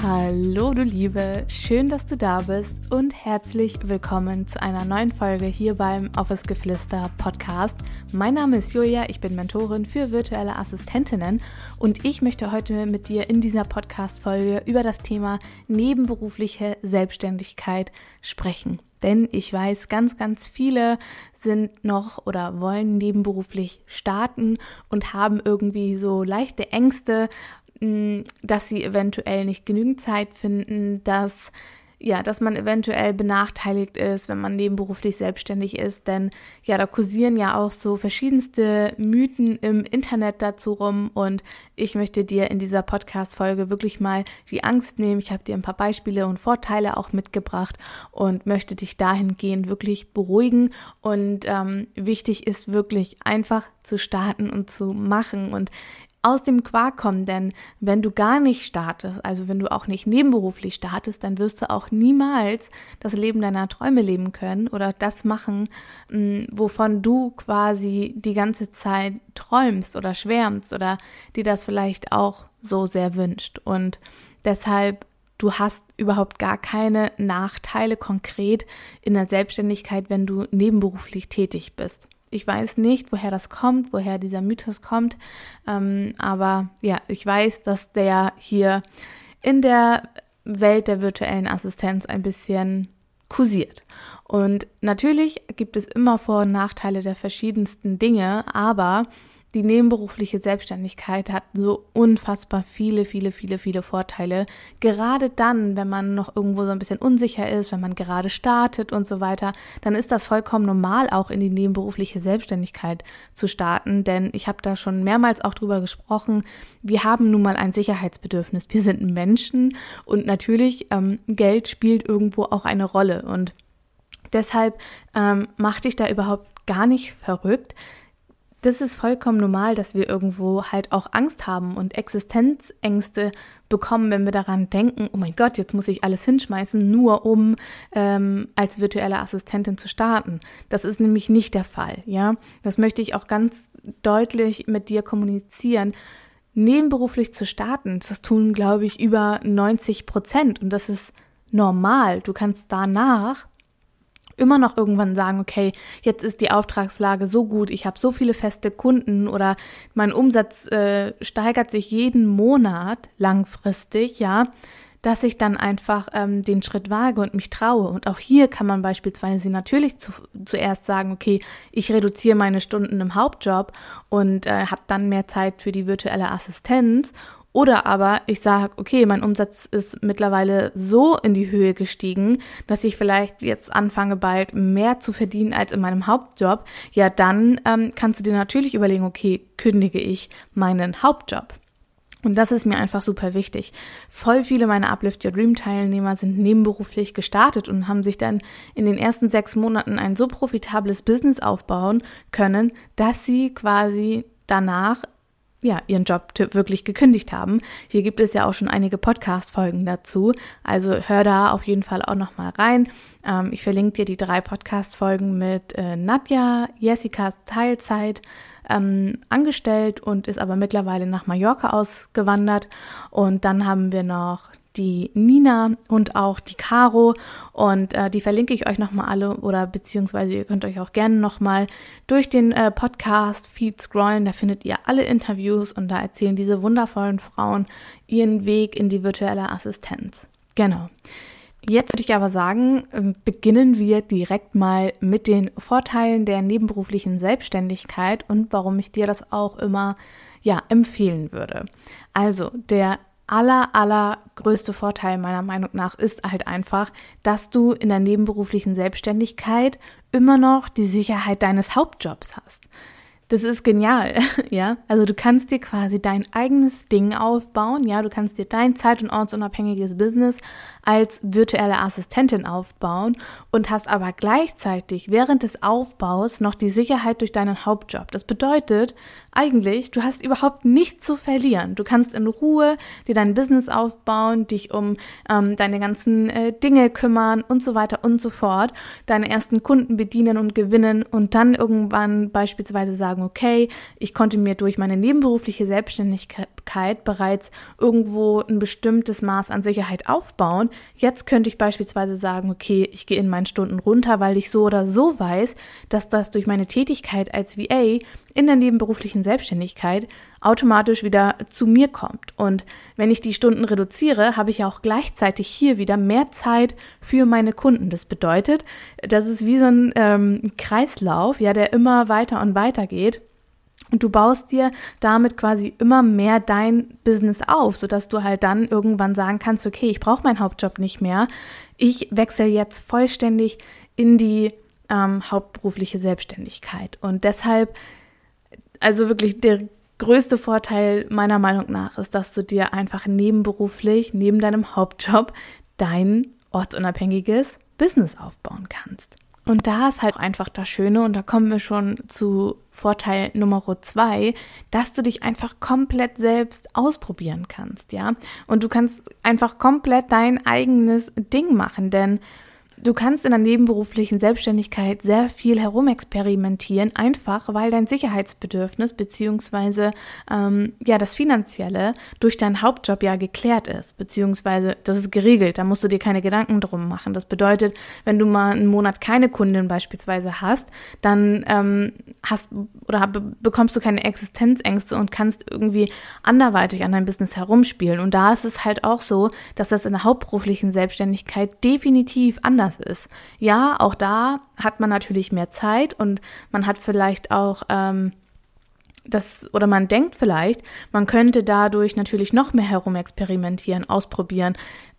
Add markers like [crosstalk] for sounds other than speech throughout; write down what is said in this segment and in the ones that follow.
Hallo du Liebe, schön, dass du da bist und herzlich willkommen zu einer neuen Folge hier beim Office Geflüster Podcast. Mein Name ist Julia, ich bin Mentorin für virtuelle Assistentinnen und ich möchte heute mit dir in dieser Podcast-Folge über das Thema nebenberufliche Selbstständigkeit sprechen. Denn ich weiß, ganz, ganz viele sind noch oder wollen nebenberuflich starten und haben irgendwie so leichte Ängste, dass sie eventuell nicht genügend Zeit finden, dass ja, dass man eventuell benachteiligt ist, wenn man nebenberuflich selbstständig ist, denn ja, da kursieren ja auch so verschiedenste Mythen im Internet dazu rum. Und ich möchte dir in dieser Podcast Folge wirklich mal die Angst nehmen. Ich habe dir ein paar Beispiele und Vorteile auch mitgebracht und möchte dich dahingehend wirklich beruhigen. Und ähm, wichtig ist wirklich einfach zu starten und zu machen. Und aus dem Quark kommen, denn wenn du gar nicht startest, also wenn du auch nicht nebenberuflich startest, dann wirst du auch niemals das Leben deiner Träume leben können oder das machen, mm, wovon du quasi die ganze Zeit träumst oder schwärmst oder dir das vielleicht auch so sehr wünscht. Und deshalb du hast überhaupt gar keine Nachteile konkret in der Selbstständigkeit, wenn du nebenberuflich tätig bist. Ich weiß nicht, woher das kommt, woher dieser Mythos kommt, ähm, aber ja, ich weiß, dass der hier in der Welt der virtuellen Assistenz ein bisschen kursiert. Und natürlich gibt es immer Vor- und Nachteile der verschiedensten Dinge, aber die nebenberufliche Selbstständigkeit hat so unfassbar viele, viele, viele, viele Vorteile. Gerade dann, wenn man noch irgendwo so ein bisschen unsicher ist, wenn man gerade startet und so weiter, dann ist das vollkommen normal, auch in die nebenberufliche Selbstständigkeit zu starten. Denn ich habe da schon mehrmals auch drüber gesprochen. Wir haben nun mal ein Sicherheitsbedürfnis. Wir sind Menschen und natürlich ähm, Geld spielt irgendwo auch eine Rolle. Und deshalb ähm, mach dich da überhaupt gar nicht verrückt das ist vollkommen normal, dass wir irgendwo halt auch Angst haben und Existenzängste bekommen, wenn wir daran denken, oh mein Gott, jetzt muss ich alles hinschmeißen, nur um ähm, als virtuelle Assistentin zu starten. Das ist nämlich nicht der Fall, ja. Das möchte ich auch ganz deutlich mit dir kommunizieren. Nebenberuflich zu starten, das tun, glaube ich, über 90 Prozent und das ist normal. Du kannst danach immer noch irgendwann sagen, okay, jetzt ist die Auftragslage so gut, ich habe so viele feste Kunden oder mein Umsatz äh, steigert sich jeden Monat langfristig, ja, dass ich dann einfach ähm, den Schritt wage und mich traue. Und auch hier kann man beispielsweise natürlich zu, zuerst sagen, okay, ich reduziere meine Stunden im Hauptjob und äh, habe dann mehr Zeit für die virtuelle Assistenz oder aber ich sage, okay, mein Umsatz ist mittlerweile so in die Höhe gestiegen, dass ich vielleicht jetzt anfange bald mehr zu verdienen als in meinem Hauptjob. Ja, dann ähm, kannst du dir natürlich überlegen, okay, kündige ich meinen Hauptjob. Und das ist mir einfach super wichtig. Voll viele meiner Uplift Your Dream Teilnehmer sind nebenberuflich gestartet und haben sich dann in den ersten sechs Monaten ein so profitables Business aufbauen können, dass sie quasi danach ja, ihren Job wirklich gekündigt haben. Hier gibt es ja auch schon einige Podcast-Folgen dazu. Also hör da auf jeden Fall auch nochmal rein. Ähm, ich verlinke dir die drei Podcast-Folgen mit äh, Nadja, Jessica Teilzeit ähm, angestellt und ist aber mittlerweile nach Mallorca ausgewandert. Und dann haben wir noch die Nina und auch die Caro und äh, die verlinke ich euch nochmal alle oder beziehungsweise ihr könnt euch auch gerne nochmal durch den äh, Podcast Feed scrollen, da findet ihr alle Interviews und da erzählen diese wundervollen Frauen ihren Weg in die virtuelle Assistenz. Genau. Jetzt würde ich aber sagen, ähm, beginnen wir direkt mal mit den Vorteilen der nebenberuflichen Selbstständigkeit und warum ich dir das auch immer ja empfehlen würde. Also, der aller, allergrößte Vorteil meiner Meinung nach ist halt einfach, dass du in der nebenberuflichen Selbstständigkeit immer noch die Sicherheit deines Hauptjobs hast. Das ist genial, [laughs] ja. Also du kannst dir quasi dein eigenes Ding aufbauen, ja. Du kannst dir dein zeit- und ortsunabhängiges Business als virtuelle Assistentin aufbauen und hast aber gleichzeitig während des Aufbaus noch die Sicherheit durch deinen Hauptjob. Das bedeutet eigentlich, du hast überhaupt nichts zu verlieren. Du kannst in Ruhe dir dein Business aufbauen, dich um ähm, deine ganzen äh, Dinge kümmern und so weiter und so fort, deine ersten Kunden bedienen und gewinnen und dann irgendwann beispielsweise sagen, okay, ich konnte mir durch meine nebenberufliche Selbstständigkeit bereits irgendwo ein bestimmtes Maß an Sicherheit aufbauen. Jetzt könnte ich beispielsweise sagen, okay, ich gehe in meinen Stunden runter, weil ich so oder so weiß, dass das durch meine Tätigkeit als VA in der nebenberuflichen Selbstständigkeit automatisch wieder zu mir kommt. Und wenn ich die Stunden reduziere, habe ich auch gleichzeitig hier wieder mehr Zeit für meine Kunden. Das bedeutet, das ist wie so ein ähm, Kreislauf, ja, der immer weiter und weiter geht. Und du baust dir damit quasi immer mehr dein Business auf, sodass du halt dann irgendwann sagen kannst, okay, ich brauche meinen Hauptjob nicht mehr. Ich wechsle jetzt vollständig in die ähm, hauptberufliche Selbstständigkeit. Und deshalb also wirklich der größte Vorteil meiner Meinung nach ist, dass du dir einfach nebenberuflich, neben deinem Hauptjob, dein ortsunabhängiges Business aufbauen kannst. Und da ist halt einfach das Schöne, und da kommen wir schon zu Vorteil Nummer zwei, dass du dich einfach komplett selbst ausprobieren kannst, ja. Und du kannst einfach komplett dein eigenes Ding machen, denn Du kannst in der nebenberuflichen Selbstständigkeit sehr viel herumexperimentieren, einfach weil dein Sicherheitsbedürfnis beziehungsweise ähm, ja das Finanzielle durch deinen Hauptjob ja geklärt ist, beziehungsweise das ist geregelt. Da musst du dir keine Gedanken drum machen. Das bedeutet, wenn du mal einen Monat keine Kundin beispielsweise hast, dann ähm, hast oder bekommst du keine Existenzängste und kannst irgendwie anderweitig an deinem Business herumspielen. Und da ist es halt auch so, dass das in der hauptberuflichen Selbstständigkeit definitiv anders anders ist. Ja, auch da hat man natürlich mehr Zeit und man hat vielleicht auch ähm, das, oder man denkt vielleicht, man könnte dadurch natürlich noch mehr herumexperimentieren, ausprobieren,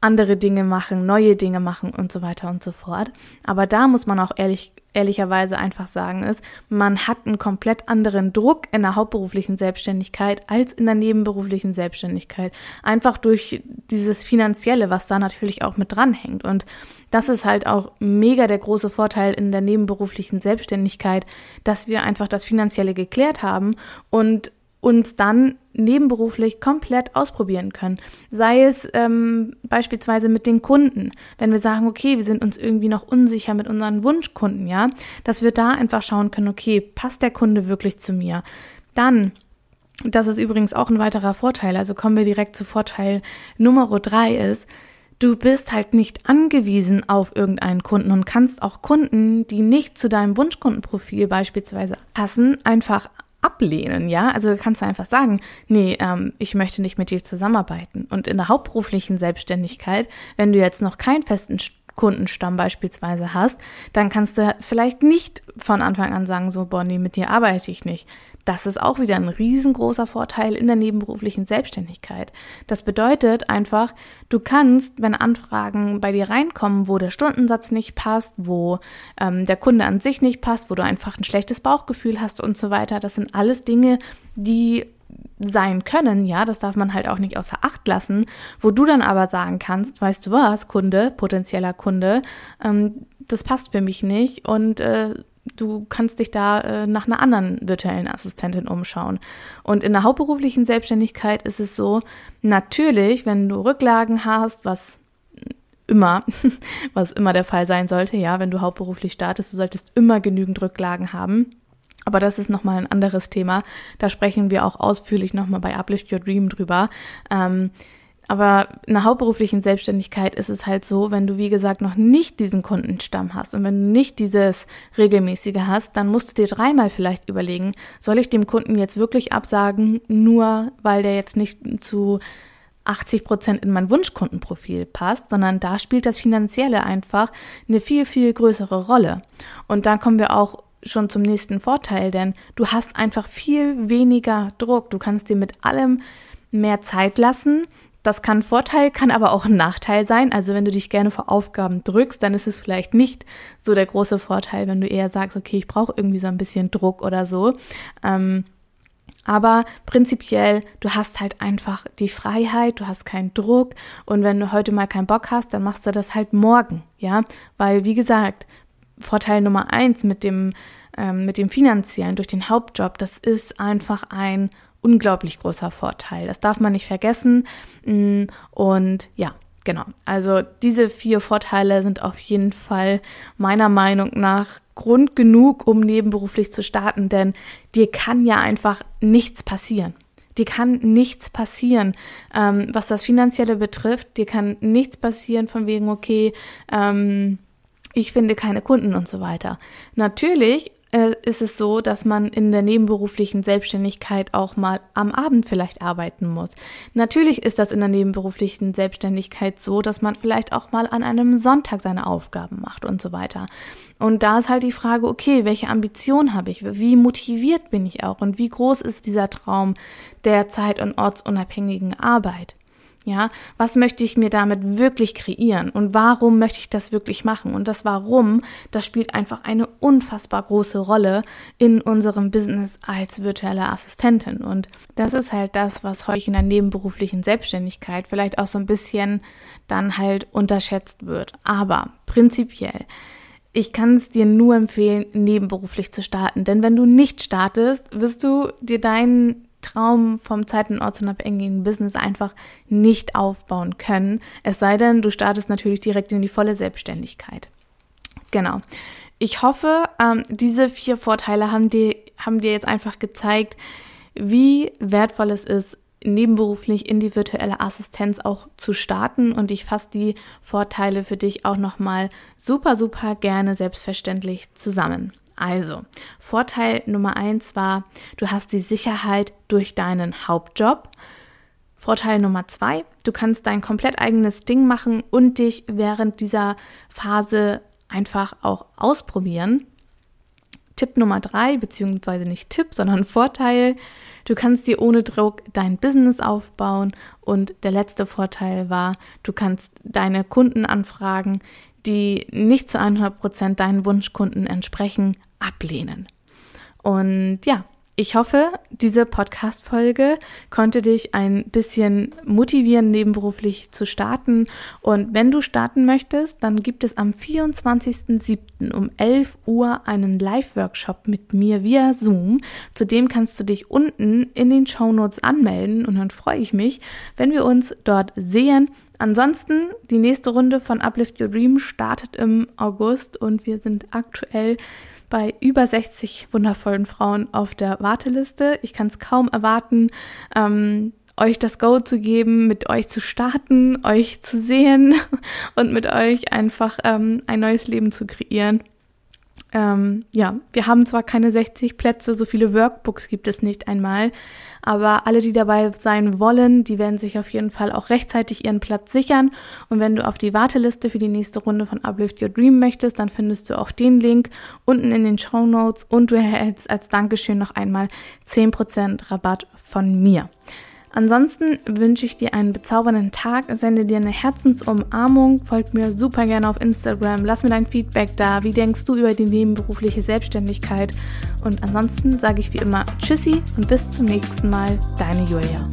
andere Dinge machen, neue Dinge machen und so weiter und so fort. Aber da muss man auch ehrlich ehrlicherweise einfach sagen, ist, man hat einen komplett anderen Druck in der hauptberuflichen Selbstständigkeit als in der nebenberuflichen Selbstständigkeit. Einfach durch dieses Finanzielle, was da natürlich auch mit dranhängt. Und das ist halt auch mega der große Vorteil in der nebenberuflichen Selbstständigkeit, dass wir einfach das Finanzielle geklärt haben und uns dann nebenberuflich komplett ausprobieren können. Sei es ähm, beispielsweise mit den Kunden, wenn wir sagen, okay, wir sind uns irgendwie noch unsicher mit unseren Wunschkunden, ja, dass wir da einfach schauen können, okay, passt der Kunde wirklich zu mir? Dann das ist übrigens auch ein weiterer Vorteil. Also kommen wir direkt zu Vorteil Nummer drei ist, du bist halt nicht angewiesen auf irgendeinen Kunden und kannst auch Kunden, die nicht zu deinem Wunschkundenprofil beispielsweise passen, einfach ablehnen, ja. Also du kannst einfach sagen, nee, ähm, ich möchte nicht mit dir zusammenarbeiten. Und in der hauptberuflichen Selbstständigkeit, wenn du jetzt noch keinen festen Kundenstamm beispielsweise hast, dann kannst du vielleicht nicht von Anfang an sagen, so, Bonnie, mit dir arbeite ich nicht. Das ist auch wieder ein riesengroßer Vorteil in der nebenberuflichen Selbstständigkeit. Das bedeutet einfach, du kannst, wenn Anfragen bei dir reinkommen, wo der Stundensatz nicht passt, wo ähm, der Kunde an sich nicht passt, wo du einfach ein schlechtes Bauchgefühl hast und so weiter, das sind alles Dinge, die sein können, ja, das darf man halt auch nicht außer Acht lassen, wo du dann aber sagen kannst, weißt du was, Kunde, potenzieller Kunde, ähm, das passt für mich nicht und äh, du kannst dich da äh, nach einer anderen virtuellen Assistentin umschauen. Und in der hauptberuflichen Selbstständigkeit ist es so, natürlich, wenn du Rücklagen hast, was immer, [laughs] was immer der Fall sein sollte, ja, wenn du hauptberuflich startest, du solltest immer genügend Rücklagen haben. Aber das ist nochmal ein anderes Thema. Da sprechen wir auch ausführlich nochmal bei Uplift Your Dream drüber. Ähm, aber in der hauptberuflichen Selbstständigkeit ist es halt so, wenn du, wie gesagt, noch nicht diesen Kundenstamm hast und wenn du nicht dieses regelmäßige hast, dann musst du dir dreimal vielleicht überlegen, soll ich dem Kunden jetzt wirklich absagen, nur weil der jetzt nicht zu 80 Prozent in mein Wunschkundenprofil passt, sondern da spielt das Finanzielle einfach eine viel, viel größere Rolle. Und dann kommen wir auch schon zum nächsten Vorteil, denn du hast einfach viel weniger Druck. Du kannst dir mit allem mehr Zeit lassen. Das kann Vorteil, kann aber auch ein Nachteil sein. Also wenn du dich gerne vor Aufgaben drückst, dann ist es vielleicht nicht so der große Vorteil, wenn du eher sagst, okay, ich brauche irgendwie so ein bisschen Druck oder so. Ähm, aber prinzipiell, du hast halt einfach die Freiheit, du hast keinen Druck und wenn du heute mal keinen Bock hast, dann machst du das halt morgen, ja, weil wie gesagt, Vorteil Nummer eins mit dem ähm, mit dem finanziellen durch den Hauptjob, das ist einfach ein unglaublich großer Vorteil. Das darf man nicht vergessen mm, und ja, genau. Also diese vier Vorteile sind auf jeden Fall meiner Meinung nach Grund genug, um nebenberuflich zu starten, denn dir kann ja einfach nichts passieren. Dir kann nichts passieren, ähm, was das Finanzielle betrifft. Dir kann nichts passieren von wegen, okay, ähm, ich finde keine Kunden und so weiter. Natürlich äh, ist es so, dass man in der nebenberuflichen Selbstständigkeit auch mal am Abend vielleicht arbeiten muss. Natürlich ist das in der nebenberuflichen Selbstständigkeit so, dass man vielleicht auch mal an einem Sonntag seine Aufgaben macht und so weiter. Und da ist halt die Frage, okay, welche Ambition habe ich? Wie motiviert bin ich auch? Und wie groß ist dieser Traum der zeit- und ortsunabhängigen Arbeit? Ja, was möchte ich mir damit wirklich kreieren und warum möchte ich das wirklich machen? Und das Warum, das spielt einfach eine unfassbar große Rolle in unserem Business als virtuelle Assistentin. Und das ist halt das, was häufig in der nebenberuflichen Selbstständigkeit vielleicht auch so ein bisschen dann halt unterschätzt wird. Aber prinzipiell ich kann es dir nur empfehlen, nebenberuflich zu starten. Denn wenn du nicht startest, wirst du dir deinen Traum vom zeit- und ortsunabhängigen Business einfach nicht aufbauen können. Es sei denn, du startest natürlich direkt in die volle Selbstständigkeit. Genau. Ich hoffe, ähm, diese vier Vorteile haben dir, haben dir jetzt einfach gezeigt, wie wertvoll es ist, nebenberuflich in die virtuelle Assistenz auch zu starten und ich fasse die Vorteile für dich auch nochmal super, super gerne selbstverständlich zusammen. Also, Vorteil Nummer eins war, du hast die Sicherheit durch deinen Hauptjob. Vorteil Nummer zwei, du kannst dein komplett eigenes Ding machen und dich während dieser Phase einfach auch ausprobieren. Tipp Nummer drei, beziehungsweise nicht Tipp, sondern Vorteil, du kannst dir ohne Druck dein Business aufbauen. Und der letzte Vorteil war, du kannst deine Kunden anfragen, die nicht zu 100 Prozent deinen Wunschkunden entsprechen, ablehnen. Und ja, ich hoffe, diese Podcast-Folge konnte dich ein bisschen motivieren, nebenberuflich zu starten. Und wenn du starten möchtest, dann gibt es am 24.07. um 11 Uhr einen Live-Workshop mit mir via Zoom. Zudem kannst du dich unten in den Show Notes anmelden und dann freue ich mich, wenn wir uns dort sehen. Ansonsten, die nächste Runde von Uplift Your Dream startet im August und wir sind aktuell bei über 60 wundervollen Frauen auf der Warteliste. Ich kann es kaum erwarten, ähm, euch das Go zu geben, mit euch zu starten, euch zu sehen [laughs] und mit euch einfach ähm, ein neues Leben zu kreieren. Ähm, ja, wir haben zwar keine 60 Plätze, so viele Workbooks gibt es nicht einmal, aber alle, die dabei sein wollen, die werden sich auf jeden Fall auch rechtzeitig ihren Platz sichern. Und wenn du auf die Warteliste für die nächste Runde von Uplift Your Dream möchtest, dann findest du auch den Link unten in den Show Notes und du erhältst als Dankeschön noch einmal 10% Rabatt von mir. Ansonsten wünsche ich dir einen bezaubernden Tag, sende dir eine Herzensumarmung, folg mir super gerne auf Instagram, lass mir dein Feedback da, wie denkst du über die nebenberufliche Selbstständigkeit? Und ansonsten sage ich wie immer Tschüssi und bis zum nächsten Mal, deine Julia.